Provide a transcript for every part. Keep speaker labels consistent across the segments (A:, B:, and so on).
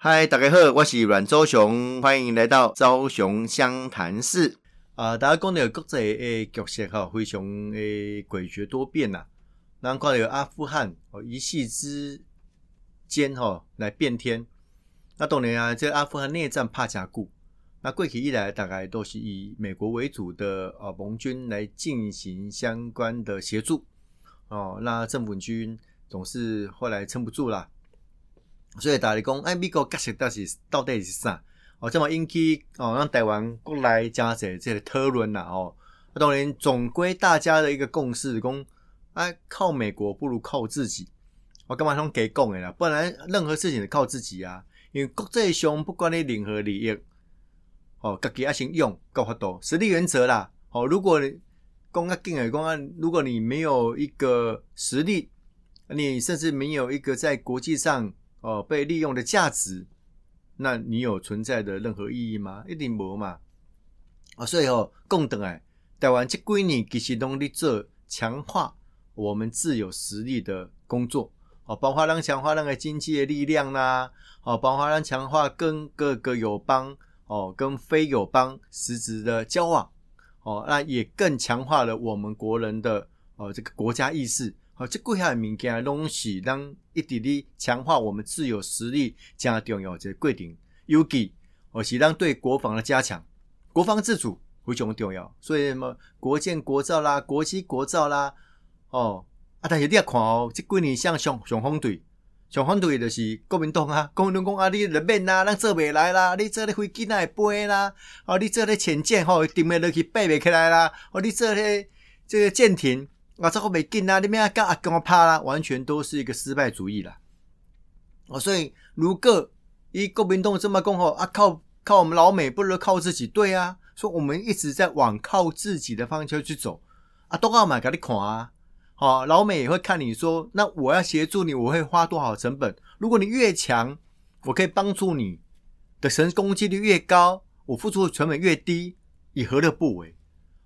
A: 嗨，大家好，我是阮周雄，欢迎来到周雄湘潭市。啊，大家讲到国际诶局势哈，非常诶诡谲多变呐。那看到阿富汗哦，一夕之间哈来变天。那当然啊，这阿富汗内战怕加固。那过去以来，大概都是以美国为主的啊盟军来进行相关的协助哦。那政府军总是后来撑不住了，所以大家讲，哎，美国角色到底是到底是啥？哦，这么引起哦，让台湾过来加者这个讨论啦哦。当然，总归大家的一个共识，讲哎，靠美国不如靠自己。我干嘛从给讲的啦？不然任何事情是靠自己啊，因为国际上不管你任何利益。哦，自己要先用够法度，实力原则啦。哦，如果你公安、警诶公安，如果你没有一个实力，你甚至没有一个在国际上哦被利用的价值，那你有存在的任何意义吗？一定无嘛。啊，所以哦，共等诶，台湾这几年其实拢在做强化我们自有实力的工作。哦，包括让强化那个经济的力量啦，哦，包括让强化跟各个友邦。哦，跟非友邦实质的交往，哦，那也更强化了我们国人的哦这个国家意识。好，这贵下民间的东西，让一点点强化我们自有实力加重要这规定。尤其哦是让对国防的加强，国防自主非常重要。所以什么国建国造啦，国机国造啦，哦啊，但是你要看哦，这几年像上上风队。上反对就是国民党啊，国民党讲啊，你人民啦，咱做未来啦，你做咧飞机哪会飞啦？哦，你做咧潜舰吼，定袂落去飞袂起来啦？哦，你做咧这个舰艇啊，这个没劲啊，你们啊跟阿公拍啦？完全都是一个失败主义啦。哦，所以如果一国民党这么讲吼啊，靠靠我们老美，不如靠自己，对啊，说我们一直在往靠自己的方向去走啊，都要买给你看啊。好，老美也会看你说，那我要协助你，我会花多少成本？如果你越强，我可以帮助你的神攻击率越高，我付出的成本越低，以何乐不为？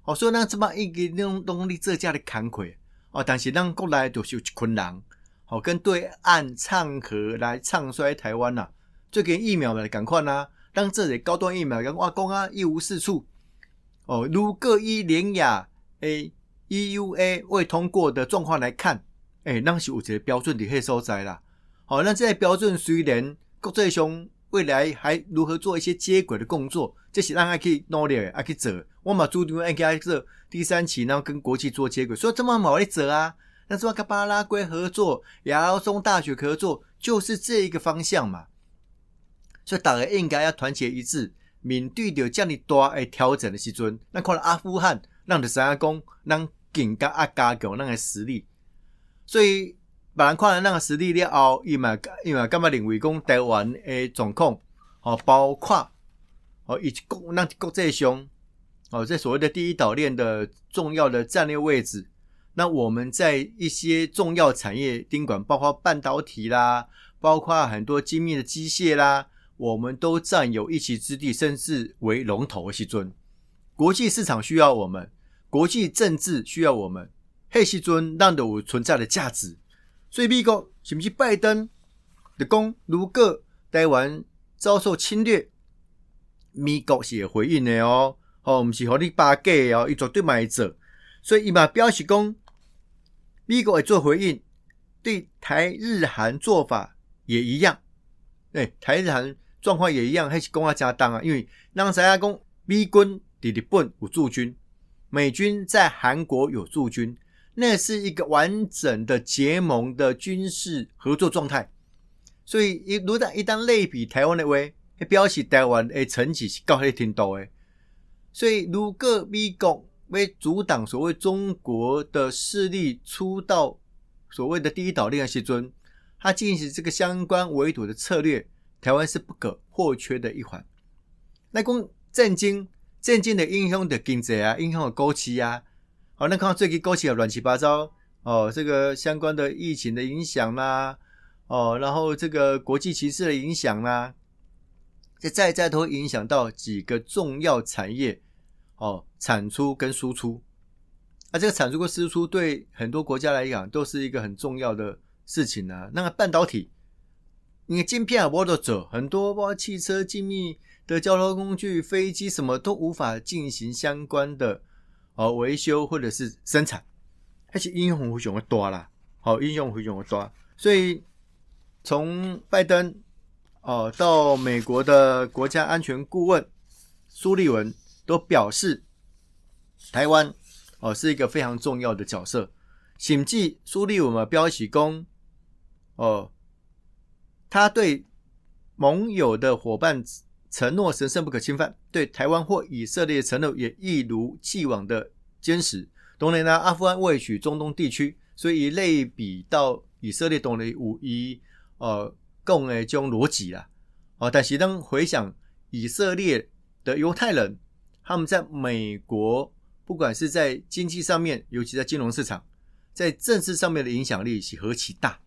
A: 好，所以咱，这么一个那种动力这价的坎坷哦，但是咱国内就是有一群人，好跟对岸唱和来唱衰台湾呐，最近疫苗来赶快呐，让这里高端疫苗跟我讲啊一无是处哦，如各一联雅 A。EUA 未通过的状况来看，哎，咱是有一个标准的黑所在啦。好，那这些标准虽然国际上未来还如何做一些接轨的工作，这是让还可以努力，还可以走。我嘛注定应该是第三期，然后跟国际做接轨，所以这么毛一走啊。那什么跟巴拉圭合作、亚欧松大学合作，就是这一个方向嘛。所以大家应该要团结一致，面对着这样的大诶调整的时阵，那可能阿富汗让的三阿公让。更加啊加强那个实力，所以别人看了那个实力了后，伊嘛伊嘛干嘛认为讲台湾诶状况，哦，包括哦以及国那国际上哦，在所谓的第一岛链的重要的战略位置，那我们在一些重要产业盯管，包括半导体啦，包括很多精密的机械啦，我们都占有一席之地，甚至为龙头的西尊，国际市场需要我们。国际政治需要我们黑西尊让的我存在的价值，所以美国是不是拜登的讲，如果台湾遭受侵略，美国是回应的哦，哦，不是和你巴结哦，伊绝对买做，所以伊嘛表示讲，美国会做回应，对台日韩做法也一样，哎，台日韩状况也一样，还是讲啊加当啊，因为让大家讲，美军伫日本有驻军。美军在韩国有驻军，那是一个完整的结盟的军事合作状态。所以一如旦一旦类比台湾的话，表示台湾的成绩是高很挺多的。所以如果美国为阻挡所谓中国的势力出到所谓的第一岛链时尊，他进行这个相关围堵的策略，台湾是不可或缺的一环。那公震惊。震惊的影响的经济啊，影响的枸杞啊，好，那看到最近勾起了乱七八糟哦，这个相关的疫情的影响啦，哦，然后这个国际形势的影响啦，这再再都影响到几个重要产业哦，产出跟输出，啊，这个产出跟输出对很多国家来讲都是一个很重要的事情啊。那个半导体因为晶片也无得走，很多包括汽车精密的交通工具、飞机什么都无法进行相关的哦维修或者是生产，而且应用非常的多啦，好应用非常的多，所以从拜登哦到美国的国家安全顾问苏利文都表示，台湾哦是一个非常重要的角色，请记苏利文的标起功哦。他对盟友的伙伴承诺神圣不可侵犯，对台湾或以色列承诺也一如既往的坚实。当然呢，阿富汗未取中东地区，所以类比到以色列，懂了五一呃共诶这种逻辑啦。哦，但是当回想以色列的犹太人，他们在美国不管是在经济上面，尤其在金融市场，在政治上面的影响力是何其大，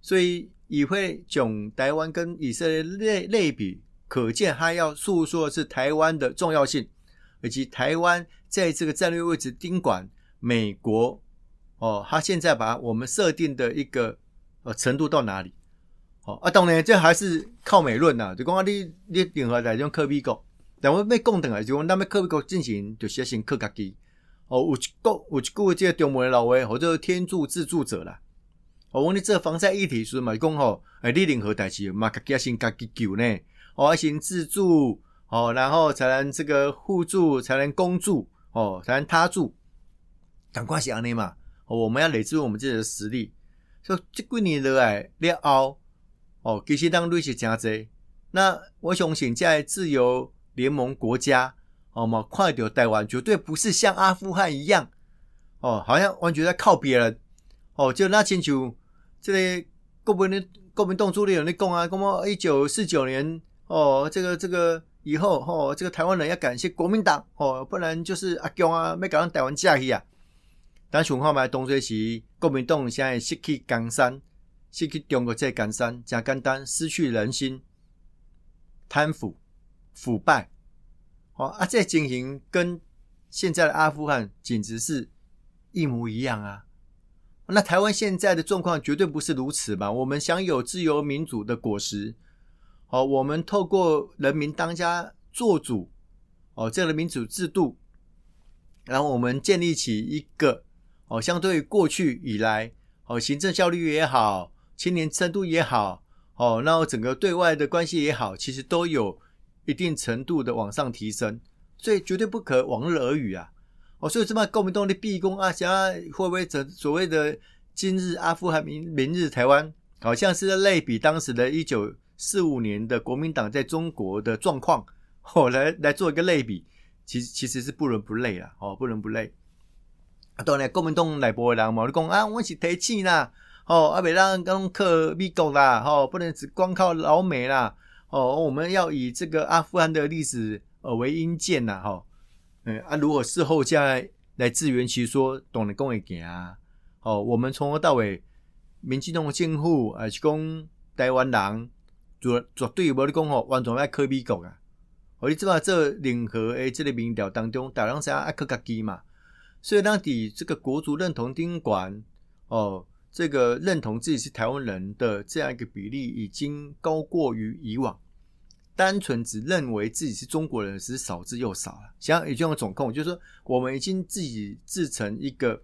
A: 所以。以会将台湾跟以色列类类比，可见他要诉说的是台湾的重要性，以及台湾在这个战略位置盯管美国。哦，他现在把我们设定的一个呃程度到哪里？哦，啊，当然这还是靠美论呐。就讲啊，你你任何来种科比国，但我要共等啊，就讲咱们科比国进行就先靠家己。哦，有一个有一句这个中文的老话，或者天助自助者啦。我问你，这防晒议题是嘛？讲吼，哎，你任何代志嘛，家己先家己救呢，哦，先自助，哦，然后才能这个互助，才能公助，哦，才能他助，赶快想你嘛！我们要累积我们自己的实力。说这几年来了后，哦，其实当瑞是真济。那我相信在自由联盟国家，哦嘛，快点台湾绝对不是像阿富汗一样，哦，好像完全在靠别人，哦，就那清楚。这个国民的国民党主力人咧讲啊，讲么一九四九年哦，这个这个以后哦，这个台湾人要感谢国民党哦，不然就是阿强啊，没搞上台湾架去啊。但想看卖东西时，国民党现在失去江山，失去中国这江山，真简单，失去人心，贪腐腐败，哦啊，这情形跟现在的阿富汗简直是一模一样啊。那台湾现在的状况绝对不是如此吧？我们享有自由民主的果实，哦，我们透过人民当家做主，哦，这样的民主制度，然后我们建立起一个哦，相对过去以来，哦，行政效率也好，青年深度也好，哦，那整个对外的关系也好，其实都有一定程度的往上提升，所以绝对不可往日而语啊。哦，所以这么国民党的逼宫啊，想要会不会这所谓的今日阿富汗、明明日台湾，好像是在类比当时的一九四五年的国民党在中国的状况，哦，来来做一个类比，其实其实是不伦不类啦，哦，不伦不类。当然国民党内部的人嘛，你讲啊，我是提气啦，哦，啊，别让刚克美国啦，哦，不能只光靠老美啦，哦，我们要以这个阿富汗的历史呃为因鉴呐，哈。嗯啊，如果事后再来自圆其说，懂得跟我讲啊，哦，我们从头到尾，民进党的政府还是讲台湾人，绝绝对无你讲吼，完全爱科比国啊！哦，你知道这任何诶，这个民调当中，大量是爱科家己嘛？所以当底这个国族认同丁管哦，这个认同自己是台湾人的这样一个比例，已经高过于以往。单纯只认为自己是中国人是少之又少了。像也就用总控，就是说我们已经自己制成一个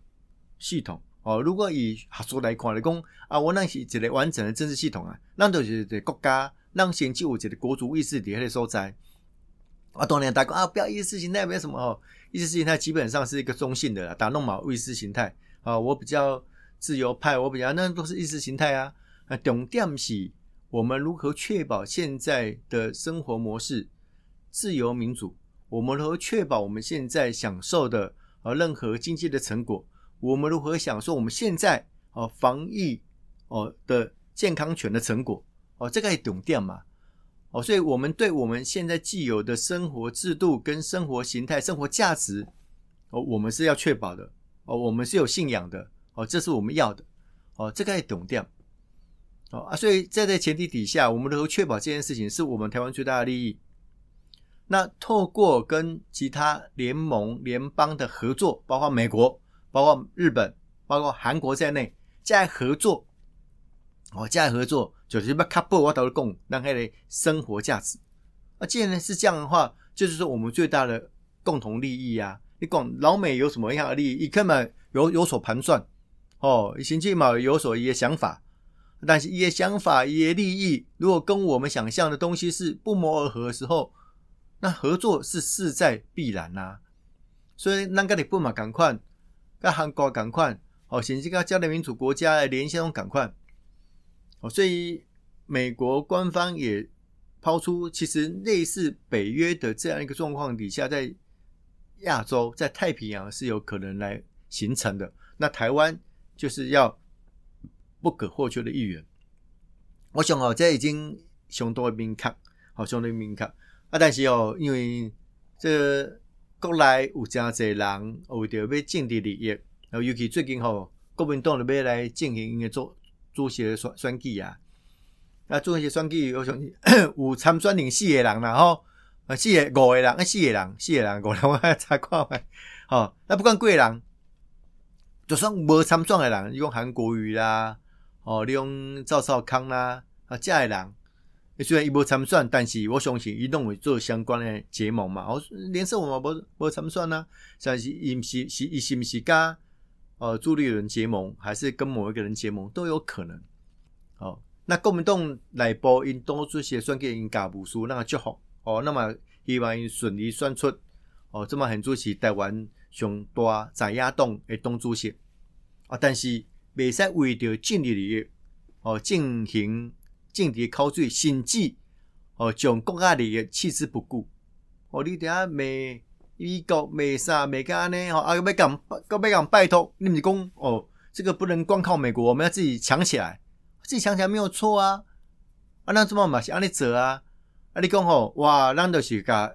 A: 系统哦。如果以合作来看来讲啊，我那是一个完整的政治系统啊，那就是个国家让先就有一个国族意识底下的所在。啊，当年大家啊，不要意识形态，没有什么哦。意识形态基本上是一个中性的啦打弄嘛，意识形态啊，我比较自由派，我比较那都是意识形态啊。啊，重点是。我们如何确保现在的生活模式自由民主？我们如何确保我们现在享受的呃任何经济的成果？我们如何享受我们现在哦防疫哦的健康权的成果？哦，这个也懂掉嘛？哦，所以我们对我们现在既有的生活制度跟生活形态、生活价值哦，我们是要确保的哦，我们是有信仰的哦，这是我们要的哦，这个也懂掉。哦啊，所以在这前提底下，我们如何确保这件事情是我们台湾最大的利益？那透过跟其他联盟联邦的合作，包括美国、包括日本、包括韩国在内，在合作，哦，在合作就是要卡布我都讲，让他的生活价值。啊，既然是这样的话，就是说我们最大的共同利益啊。你讲老美有什么样的利益？你根本有有所盘算哦，新进嘛有所一些想法，但是一些想法、一些利益，如果跟我们想象的东西是不谋而合的时候，那合作是势在必然呐。所以，那个日本嘛，赶快跟韩国赶快哦，甚至跟加联民主国家联系中赶快哦，所以美国官方也抛出，其实类似北约的这样一个状况底下，在。亚洲在太平洋是有可能来形成的，那台湾就是要不可或缺的一员。我想哦，这已经相当明确，好相当明确啊！但是哦，因为这国内有真侪人为着要政治利益，然后尤其最近吼国民党要来进行一个做做些选选举啊，啊做一些选举，我想 有参选人四个人啦吼。啊，四个五个人，啊，四个人，四个人，五个人，我来查看觅。吼，那不管几个人，就算无参选的人，你讲韩国瑜啦，哦，你讲赵少康啦，啊，这个人，虽然伊无参选，但是我相信伊拢会做相关的结盟嘛。哦，连胜我嘛无无参选呐，但是伊是是伊是毋是甲呃朱立伦结盟，还是跟某一个人结盟都有可能。哦，那国民党内部因多出些选举因家务事，那个祝福。哦，那么希望伊顺利选出哦，这么很主席台湾上大在亚党的党主席啊，但是未使为着政治利益哦进行政治口水，甚至哦将国家利益弃之不顾哦，你等下美美国美啥美个安尼吼，啊要讲要讲拜托，你们讲哦，这个不能光靠美国，我们要自己强起来，自己强起来没有错啊，啊那这么嘛是安尼做啊。啊！你讲吼，哇，咱都是甲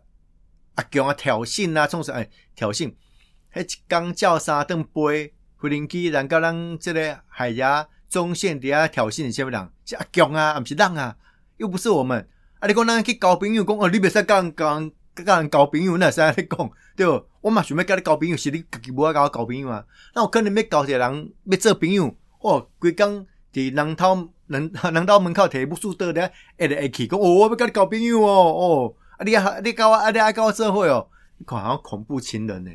A: 阿强啊挑衅啊，创啥诶挑衅？迄一工叫三顿杯，飞行机人甲咱即个海牙中线底下挑衅是啥物人？是阿强啊，毋是人啊，又不是我们。啊！你讲咱去交朋友，讲哦，你袂使甲人甲人交朋友，那是安尼讲对？我嘛想要甲你交朋友，是你家己无爱甲我交朋友啊？那我可能要交一个人要做朋友，哦，规工伫人头。人人头门口摕不输得咧，一直会去讲哦，我要跟你交朋友哦哦，啊你啊你甲我啊你爱甲我做伙哦，你看好恐怖情人呢。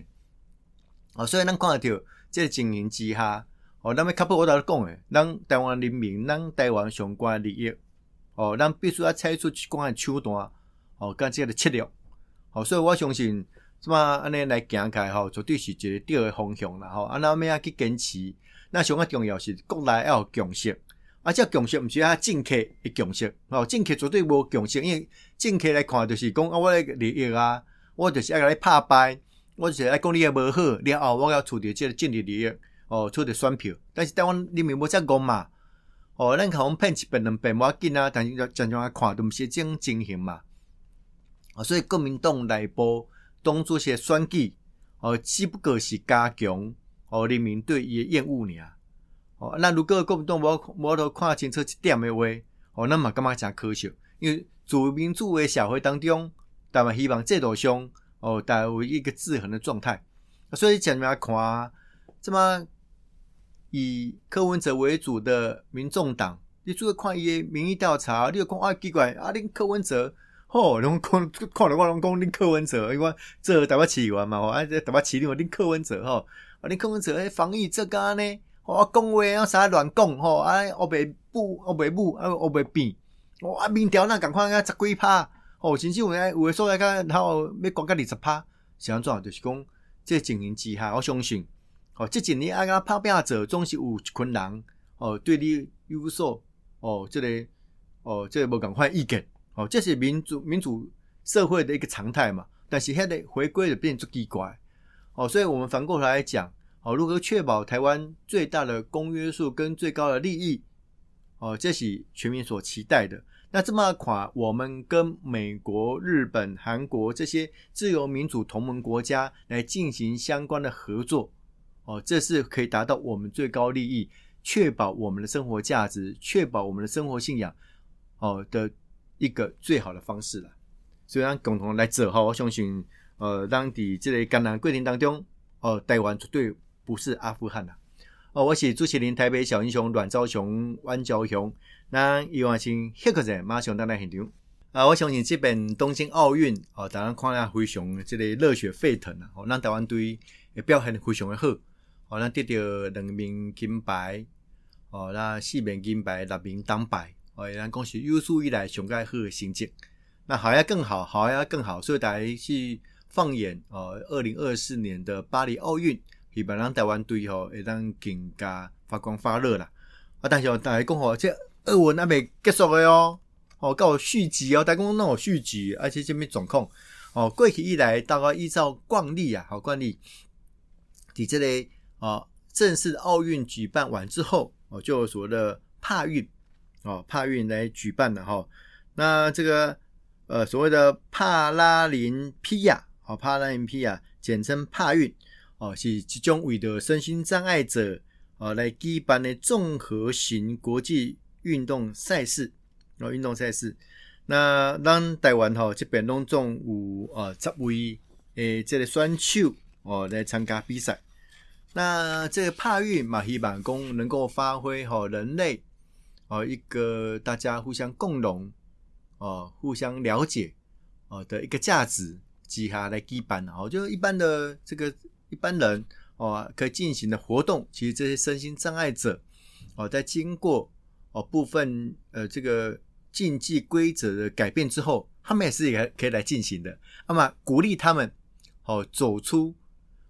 A: 哦，所以咱看着这个情形之下，哦，咱要卡不我头讲诶，咱台湾人民，咱台湾相关利益，哦，咱必须要采取去关手段，哦，甲即个策略，哦，所以我相信，怎么安尼来行开吼，绝对是一个对诶方向啦，吼，啊，那么样去坚持，那上较重要是国内要有共识。啊，这共识毋是啊政客诶共识，哦，政客绝对无共识，因为政客来看就是讲啊，我诶利益啊，我就是爱来拍败，我就是爱讲你诶无好，了后我要取得即个政治利益，哦，取得选票，但是台湾人民无遮讲嘛，哦，咱可能骗一遍两遍无要紧啊，但是要常常来看都毋是这种情形嘛，哦，所以国民党内部当做些选举，哦，只不过是加强哦人民对伊的厌恶尔。哦，那如果国民党无无头看清楚一点的话，哦，那么感觉诚可惜。因为自民主的社会当中，台湾希望制度上哦，达有一个制衡的状态。所以前面看，这么以柯文哲为主的民众党，你主要看伊的民意调查，你又讲啊奇怪，啊恁柯文哲，吼，拢看看了我拢讲恁柯文哲，因为这台湾起源嘛，吼，啊这台湾起源恁柯文哲，吼，啊恁柯文哲诶防疫这个呢？我讲话啊，啥乱讲吼，啊，我袂补，我袂补，啊，我袂变，哇啊，民调那赶快啊，十几趴，哦，甚至有诶，有诶所在看，然后要降到二十趴，是安怎？就是讲，这情形之下，我相信，哦，这几年啊，个拍拼者总是有一群人，哦，对你有所，哦，这个，哦，这个无共款意见，哦，这是民主民主社会的一个常态嘛。但是现在回归的变作奇怪，哦，所以我们反过来讲。哦，如何确保台湾最大的公约数跟最高的利益？哦，这是全民所期待的。那这么款，我们跟美国、日本、韩国这些自由民主同盟国家来进行相关的合作，哦，这是可以达到我们最高利益，确保我们的生活价值，确保我们的生活信仰，哦的一个最好的方式了。所以，让共同来做哈，我相信，呃，当地这类艰难过程当中，哦，台湾绝对。不是阿富汗呐，哦，我是朱启林，台北小英雄阮昭雄、阮昭雄，那伊万先迄个人马上当来现场。啊，我相信这边东京奥运哦，当然看了非常这个热血沸腾啊！哦，咱台湾队表现非常的好，哦，咱得到两名金牌，哦，那四名金牌，六名铜牌，哦，咱讲是有史以来上盖好的成绩。那好要更好，好要更好，所以大家去放眼哦，二零二四年的巴黎奥运，希望咱台湾队吼会当更加发光发热啦。啊，但是大家讲吼，这奥运还未结束的哦。哦，告续集哦，大家讲那我续集，而且这边总控哦，过去以来大概依照惯例啊，好惯例，伫这个啊，正式奥运举办完之后哦，就所谓的帕运哦，帕运来举办的哈。那这个呃，所谓的帕拉林匹亚哦，帕拉林匹亚简称帕运哦，是集中为的身心障碍者啊来举办的综合型国际运动赛事。哦，运动赛事，那咱台湾吼这边拢总有呃十位诶，这个选手哦来参加比赛。那这个帕运嘛，希望讲能够发挥吼人类哦一个大家互相共荣哦，互相了解哦的一个价值之下来举办哦，就一般的这个一般人哦可以进行的活动，其实这些身心障碍者哦，在经过哦部分呃这个。竞技规则的改变之后，他们也是也可以来进行的。那么鼓励他们哦，走出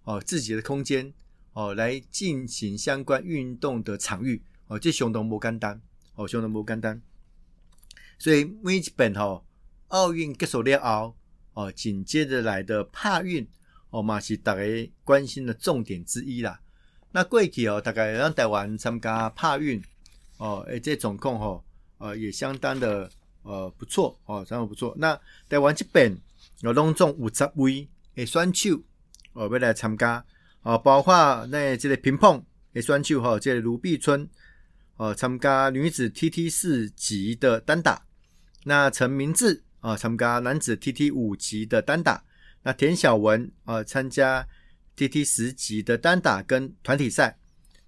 A: 哦自己的空间哦，来进行相关运动的场域哦。这相当不简单哦，相当不简单。所以每一本哦，奥运结束了后哦，紧接着来的帕运哦嘛是大家关心的重点之一啦。那过去哦，大概让台湾参加帕运哦，诶，这总共哦。呃，也相当的呃不错哦，相当不错。那台湾这边有拢总五十位诶选手哦，要来参加哦，包括那这个乒乓诶选手哈，这个卢碧春哦，参加女子 TT 四级的单打。那陈明志啊，参加男子 TT 五级的单打。那田晓文啊，参加 TT 十级的单打跟团体赛。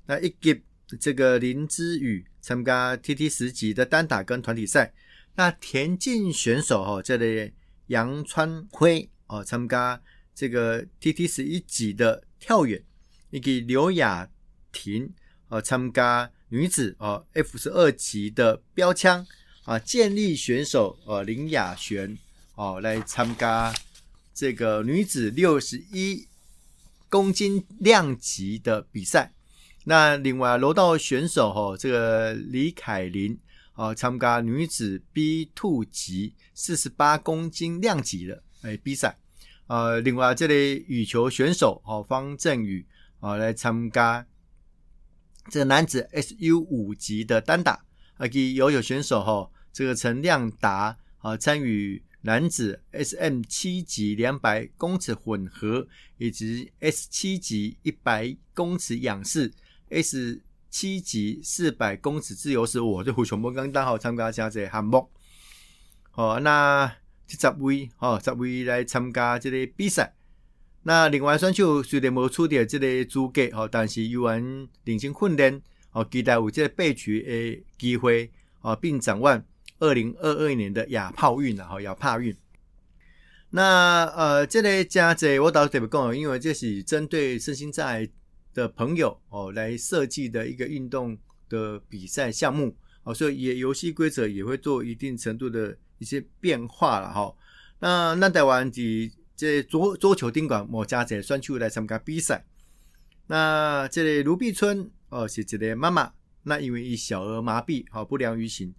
A: 那一级这个林之宇。参加 TT 十级的单打跟团体赛，那田径选手哈，这里杨川辉哦，参加这个 TT 十一级的跳远，以及刘雅婷哦，参加女子哦 F 十二级的标枪啊，健力选手呃林雅璇哦，来参加这个女子六十一公斤量级的比赛。那另外柔道选手哈，这个李凯琳啊，参加女子 B two 级四十八公斤量级的诶比赛。呃，另外这里羽球选手哦方振宇啊来参加这个男子 SU 五级的单打。啊，及游泳选手哈，这个陈亮达啊参与男子 SM 七级两百公尺混合以及 S 七级一百公尺仰式。S 七级四百公尺自由式，我就胡全部刚刚好参加这项目。哦，那十位哦，十位来参加这个比赛。那另外选手虽然无出到这个资格哦，但是有完领先训练哦，期待有这个备取诶机会哦，并展望二零二二年的亚炮运啊，哈，亚帕运。那呃，这个加这我倒特别讲，因为这是针对身心障碍。的朋友哦，来设计的一个运动的比赛项目哦，所以也游戏规则也会做一定程度的一些变化了哈。那那台湾的这桌桌球丁馆某家在选手来参加比赛。那这里卢碧春哦是一个妈妈，那因为伊小儿麻痹哦不良于行，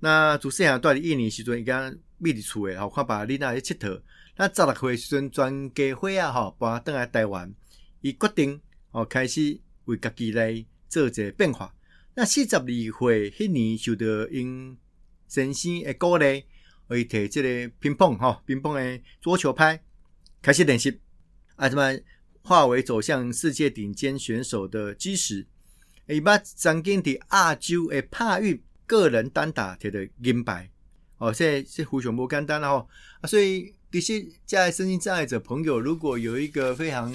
A: 那主持人带的印尼时阵伊讲秘伫厝诶，吼看把你那去佚佗。那十六岁时阵专家会啊吼，搬登来台湾，伊决定。哦，开始为家己来做一个变化。那四十二岁迄年受到因先生的鼓励，为摕即个乒乓吼乒乓的桌球拍开始练习，啊，什么化为走向世界顶尖选手的基石。伊捌曾经伫亚洲的帕运个人单打摕的银牌。哦，现在是非常不简单了吼。啊，所以其实在身心障碍者朋友，如果有一个非常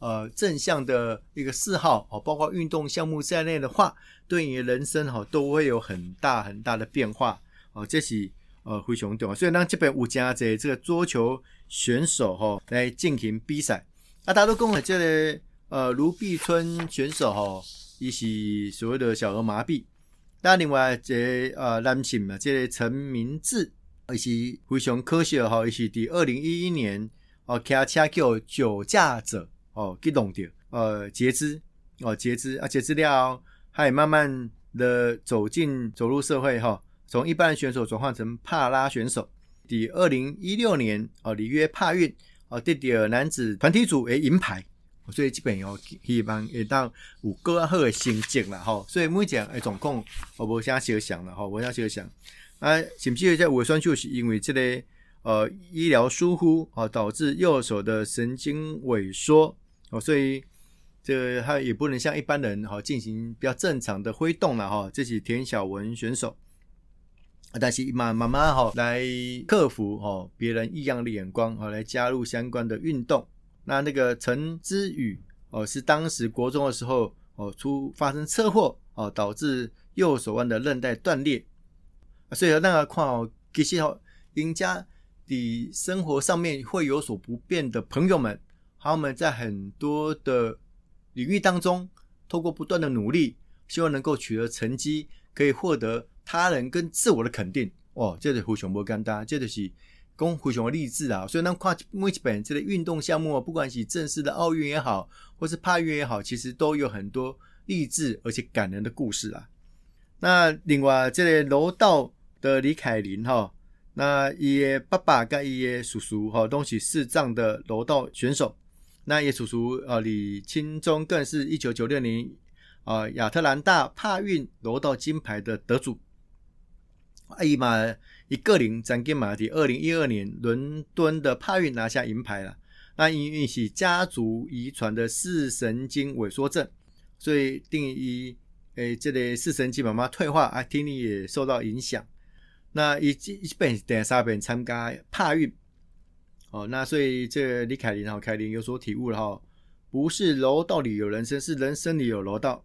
A: 呃正向的一个嗜好哦，包括运动项目在内的话，对你的人生哈都会有很大很大的变化哦。这是呃非常重要。所以咱这边有加这这个桌球选手哈来进行比赛。啊，大家都讲了这个呃卢碧春选手哈，伊是所谓的小儿麻痹。那另外这呃男性嘛，这个陈明志，伊是非常可惜哈，伊是第二零一一年哦开车叫酒驾者哦给弄掉，呃截肢哦截肢啊截肢了，还慢慢的走进走入社会哈，从一般选手转换成帕拉选手。第二零一六年哦里约帕运哦得到男子团体组诶银牌。所以基本要希望会当有更好的成绩啦吼，所以每件诶总共我无啥小想了吼，无啥小想。啊，是不是在胃酸就是因为这个呃医疗疏忽哦，导致右手的神经萎缩哦，所以这他也不能像一般人哈进行比较正常的挥动了哈。这是田小文选手，但是慢慢慢哈来克服哦别人异样的眼光哦，来加入相关的运动。那那个陈之宇哦，是当时国中的时候哦，出发生车祸哦，导致右手腕的韧带断裂。所以那个况哦，其实哦，人家的生活上面会有所不便的朋友们，他们在很多的领域当中，透过不断的努力，希望能够取得成绩，可以获得他人跟自我的肯定。哦，这是胡雄波干单，这就是。公非常励志啊！所以，那跨每一本这个运动项目，不管是正式的奥运也好，或是帕运也好，其实都有很多励志而且感人的故事啊。那另外，这个柔道的李凯琳哈，那伊的爸爸跟伊的叔叔哈，都是视障的柔道选手。那伊叔叔啊，李清忠更是一九九六年啊亚特兰大帕运柔道金牌的得主。哎嘛。一个零张金马蒂，二零一二年伦敦的帕运拿下银牌了。那因为是家族遗传的视神经萎缩症，所以定义诶，这类视神经慢慢退化，啊，听力也受到影响。那一一本等下本参加帕运，哦，那所以这李凯琳哈，凯琳有所体悟了哈，不是楼道里有人生，是人生里有楼道。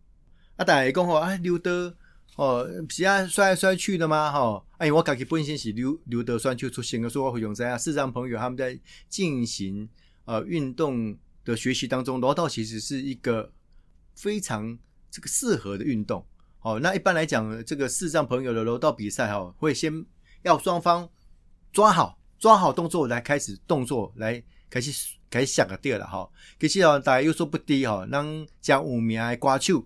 A: 啊，大家讲吼，啊，刘德。哦，是啊，摔来摔去的吗？哈，哎，我感觉本身是刘刘德栓就出现的，说我会用在啊，视障朋友他们在进行呃运动的学习当中，柔道其实是一个非常这个适合的运动。哦，那一般来讲，这个视障朋友的柔道比赛哈，会先要双方抓好抓好动作来开始动作来开始开始想个对了哈。其实哦，大家又说不低哈，让将五名的歌手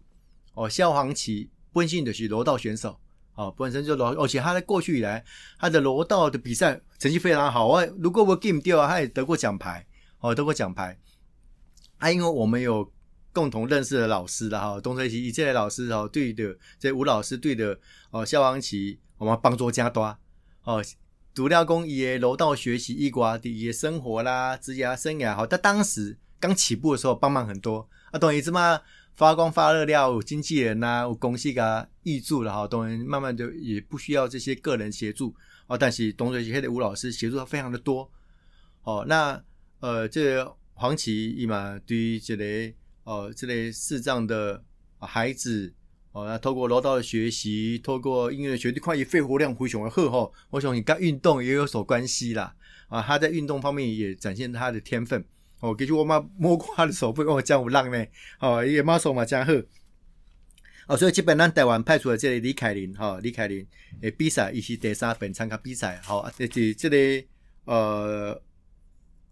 A: 哦，萧煌奇。本身就是柔道选手，哦，本身就柔，而且他在过去以来，他的柔道的比赛成绩非常好啊。如果我 game 掉，他也得过奖牌，哦，得过奖牌。啊，因为我们有共同认识的老师的哈，东吹奇这类老师哦，对的，这吴老师对的哦，肖王奇，我们帮助加多哦，独料工也柔道学习一瓜的也生活啦，职业生涯好，他当时刚起步的时候帮忙很多啊，懂意思吗？发光发热料，经纪人呐，有公司给他挹注了哈，当然慢慢就也不需要这些个人协助哦。但是东水协的吴老师协助他非常的多哦。那呃，这黄旗伊嘛，对于这类呃这类视障的孩子哦，那透过柔道的学习，透过音乐的学习，快以肺活量非常的好哈。我想你跟运动也有所关系啦啊，他在运动方面也展现他的天分。哦，其实我妈摸过他的手背，跟我讲有浪呢。哦，伊个马手嘛真好。哦，所以基本上台湾派出的这个李凯琳，哈，李凯琳诶比赛，伊是第三本参加比赛，好，这是这个呃，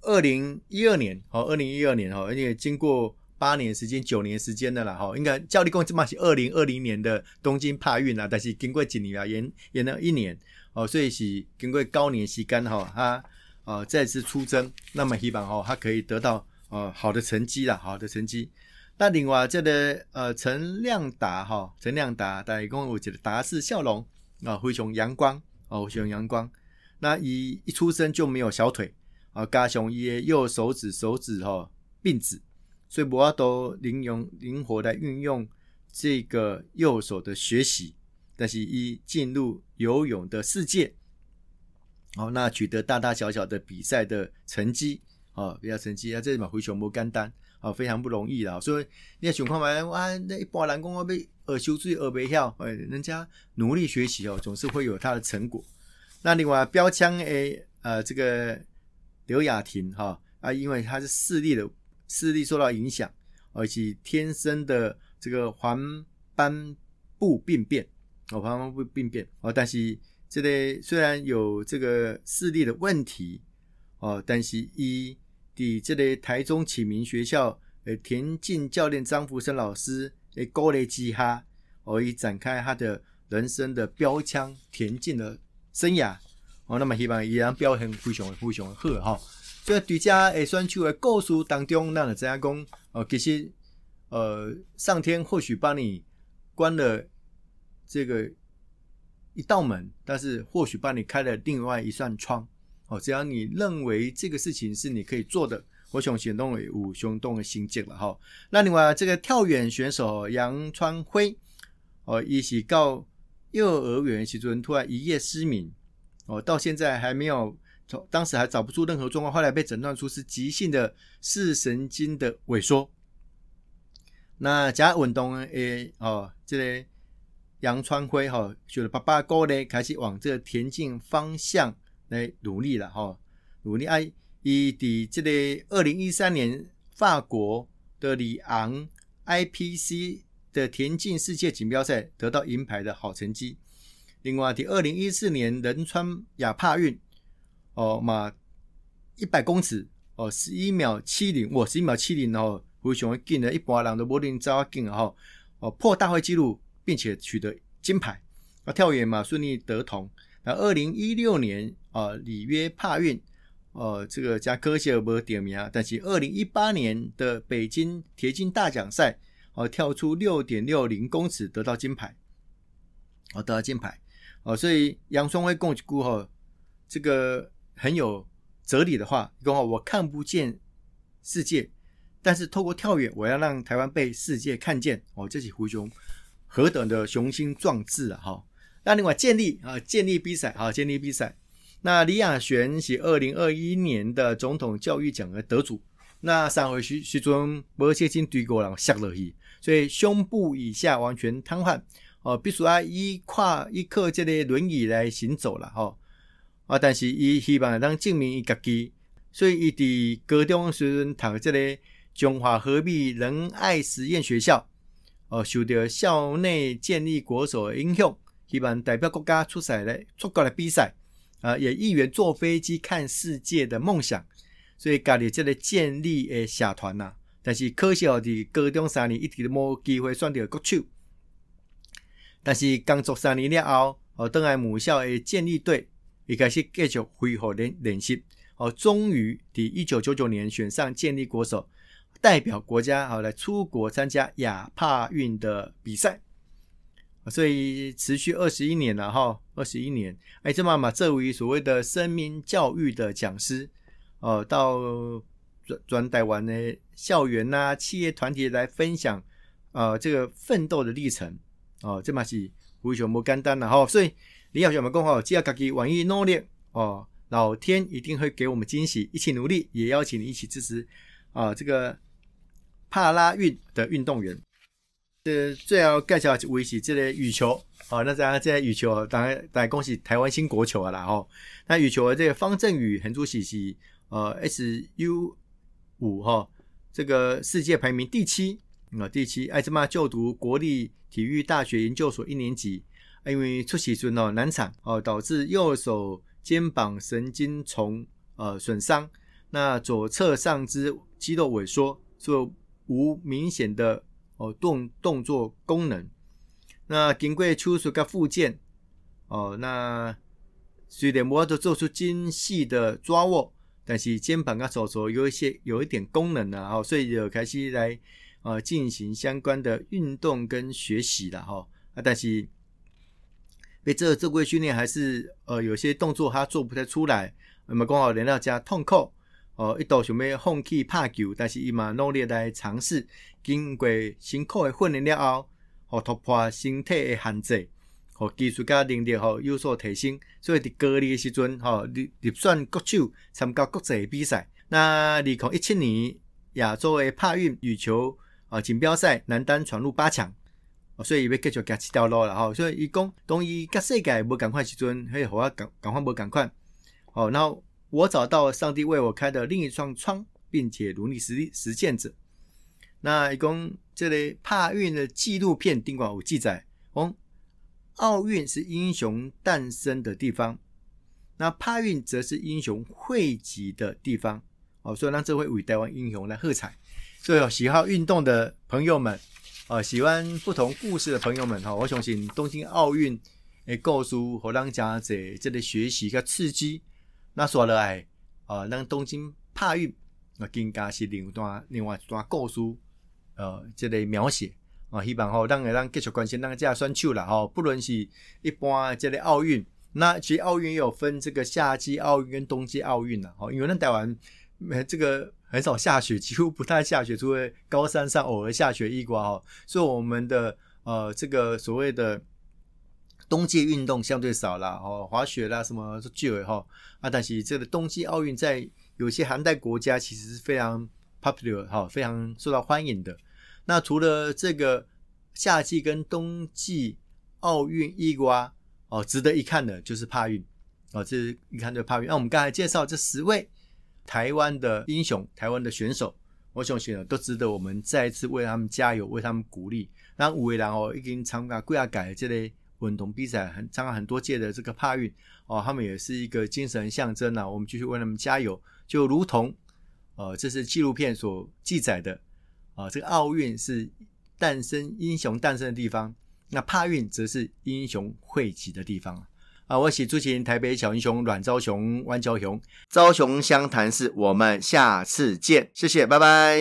A: 二零一二年，好，二零一二年，哈，而且经过八年时间、九年时间的啦，哈，应该教练共起码是二零二零年的东京帕运啦，但是经过几年啊，延延了一年，哦，所以是经过高年时间，哈，他。啊，再次出征，那么希望哦，他可以得到呃好的成绩啦，好的成绩。那另外这个呃陈亮达哈，陈亮达，大家讲我觉得达是笑容啊，非常阳光哦，非常阳光。那一一出生就没有小腿啊，加上伊的右手指手指哈并指，所以我要都灵用灵活的运用这个右手的学习，但是一进入游泳的世界。哦，那取得大大小小的比赛的成绩，哦，比赛成绩啊，这嘛非常无简单，哦，非常不容易啦。所以你要想看嘛，哇，那一般人讲我要学修水学袂晓，哎，人家努力学习哦，总是会有他的成果。那另外标枪诶，呃，这个刘雅婷哈啊，因为她是视力的视力受到影响，而且天生的这个黄斑部病变，哦，黄斑部病变哦，但是这类虽然有这个视力的问题哦，但是以的这类台中启明学校诶田径教练张福生老师诶鼓励之下，哦，以展开他的人生的标枪田径的。生涯哦，那么希望依然表现非常非常好哈。所以对家诶选手的故事当中，那怎样讲？哦，其实呃，上天或许帮你关了这个一道门，但是或许帮你开了另外一扇窗。哦，只要你认为这个事情是你可以做的，我想行动为五行动的心境了哈。那另外这个跳远选手杨川辉哦，一起告。幼儿园时阵突然一夜失明，哦，到现在还没有，当时还找不出任何状况，后来被诊断出是急性的视神经的萎缩。那加运动诶，哦，这个杨川辉哈，学了爸爸哥呢，开始往这个田径方向来努力了哈，努力哎，以的这个二零一三年法国的里昂 IPC。的田径世界锦标赛得到银牌的好成绩。另外，第二零一四年仁川亚帕运，哦嘛一百公尺哦十一秒七零，哇十一秒七零哦，非常紧的，一般人都无能走啊紧哈，哦破大会纪录，并且取得金牌。啊跳远嘛顺利得铜。那二零一六年啊里约帕运，呃这个加科谢尔伯点名啊，但是二零一八年的北京田径大奖赛。哦，跳出六点六零公尺得到金牌，哦，得到金牌，哦，所以杨双辉共估哈，这个很有哲理的话，讲话我看不见世界，但是透过跳远，我要让台湾被世界看见，哦，这是胡雄何等的雄心壮志啊！哈，那另外建立啊，建立比赛啊，建立比赛，那李亚璇是二零二一年的总统教育奖的得主。那上回时时阵，无血筋对过人摔落去，所以胸部以下完全瘫痪，哦，必须要依跨依靠这个轮椅来行走了，吼。啊，但是伊希望能证明伊家己，所以伊伫高中时阵读这个中华和平仁爱实验学校，哦，受到校内建立国手的影响，希望代表国家出赛来出国来比赛，啊，也意愿坐飞机看世界的梦想。所以家己即个建立诶社团呐，但是可惜哦，伫高中三年一直都无机会选到国手。但是工作三年了后，哦，倒来母校诶建立队，一开始继续恢复练练习，哦，终于伫一九九九年选上建立国手，代表国家好来出国参加亚帕运的比赛。所以持续二十一年了哈，二十一年，哎，这妈妈这位所谓的生命教育的讲师。哦，到转转台湾的校园呐、企业团体来分享，呃，这个奋斗的历程，哦，这嘛是非常不简单的哈。所以李小学们讲好，只要自己愿意努力，哦，老天一定会给我们惊喜。一起努力，也邀请你一起支持啊，这个帕拉运的运动员。这最要介绍一位是这个羽球，哦，那咱这羽球，当然当然恭喜台湾新国球啊啦吼。那羽球的这个方振宇很主席是。呃，S U 五哈，这个世界排名第七啊，第七。艾兹玛就读国立体育大学研究所一年级，因为出席时哦难产哦，导致右手肩膀神经丛呃损伤，那左侧上肢肌肉萎缩，就无明显的哦动动作功能。那经过手术跟复健哦，那虽然无法做出精细的抓握。但是肩膀跟、手肘有一些有一点功能了哈，所以就开始来呃进行相关的运动跟学习了哈啊，但是被这这规训练还是呃有些动作他做不太出来，那么刚好连到加痛苦哦，一度想要放弃拍球，但是伊嘛努力来尝试，经过辛苦的训练了后，哦突破身体的限制。哦，技术加能力吼有所提升，所以伫高二的时阵吼入入选国手参加国际比赛。那二零一七年亚洲的帕运羽球啊锦标赛男单闯入八强，所以伊要继续加七条路了哈。所以伊讲，当伊甲世界无共款时阵，可以互我赶赶快无赶快。好，那我找到上帝为我开的另一扇窗，并且努力实实践者。那一共这类帕运的纪录片，尽管有记载，哦，奥运是英雄诞生的地方，那帕运则是英雄汇集的地方。哦，所以让这位为台湾英雄来喝彩。所以喜好运动的朋友们，哦，喜欢不同故事的朋友们，哈，我相信东京奥运诶，告诉和让家者这里学习个刺激。那说了来，呃，让东京帕运啊，更加是另一段另外一段故事。呃，这类描写啊，希望吼，让个让继续关心，让这样选手啦吼，不论是一般这类奥运，那其实奥运也有分这个夏季奥运跟冬季奥运呐，吼，因为那台湾没这个很少下雪，几乎不太下雪，除了高山上偶尔下雪一刮哈，所以我们的呃这个所谓的冬季运动相对少了哦，滑雪啦什么都有哈啊，但是这个冬季奥运在有些寒带国家其实是非常。popular 哈，非常受到欢迎的。那除了这个夏季跟冬季奥运一瓜哦，值得一看的就是帕运哦，这一看就帕运。那我们刚才介绍这十位台湾的英雄、台湾的选手，我相信都值得我们再一次为他们加油、为他们鼓励。那五位人哦，已经参加贵亚改这类运动比赛，很参加很多届的这个帕运哦，他们也是一个精神象征呐。我们继续为他们加油，就如同。呃，这是纪录片所记载的啊。这个奥运是诞生英雄诞生的地方，那帕运则是英雄汇集的地方啊。我喜朱琴，台北小英雄阮昭雄、万昭雄，昭雄湘潭市，我们下次见，谢谢，拜拜。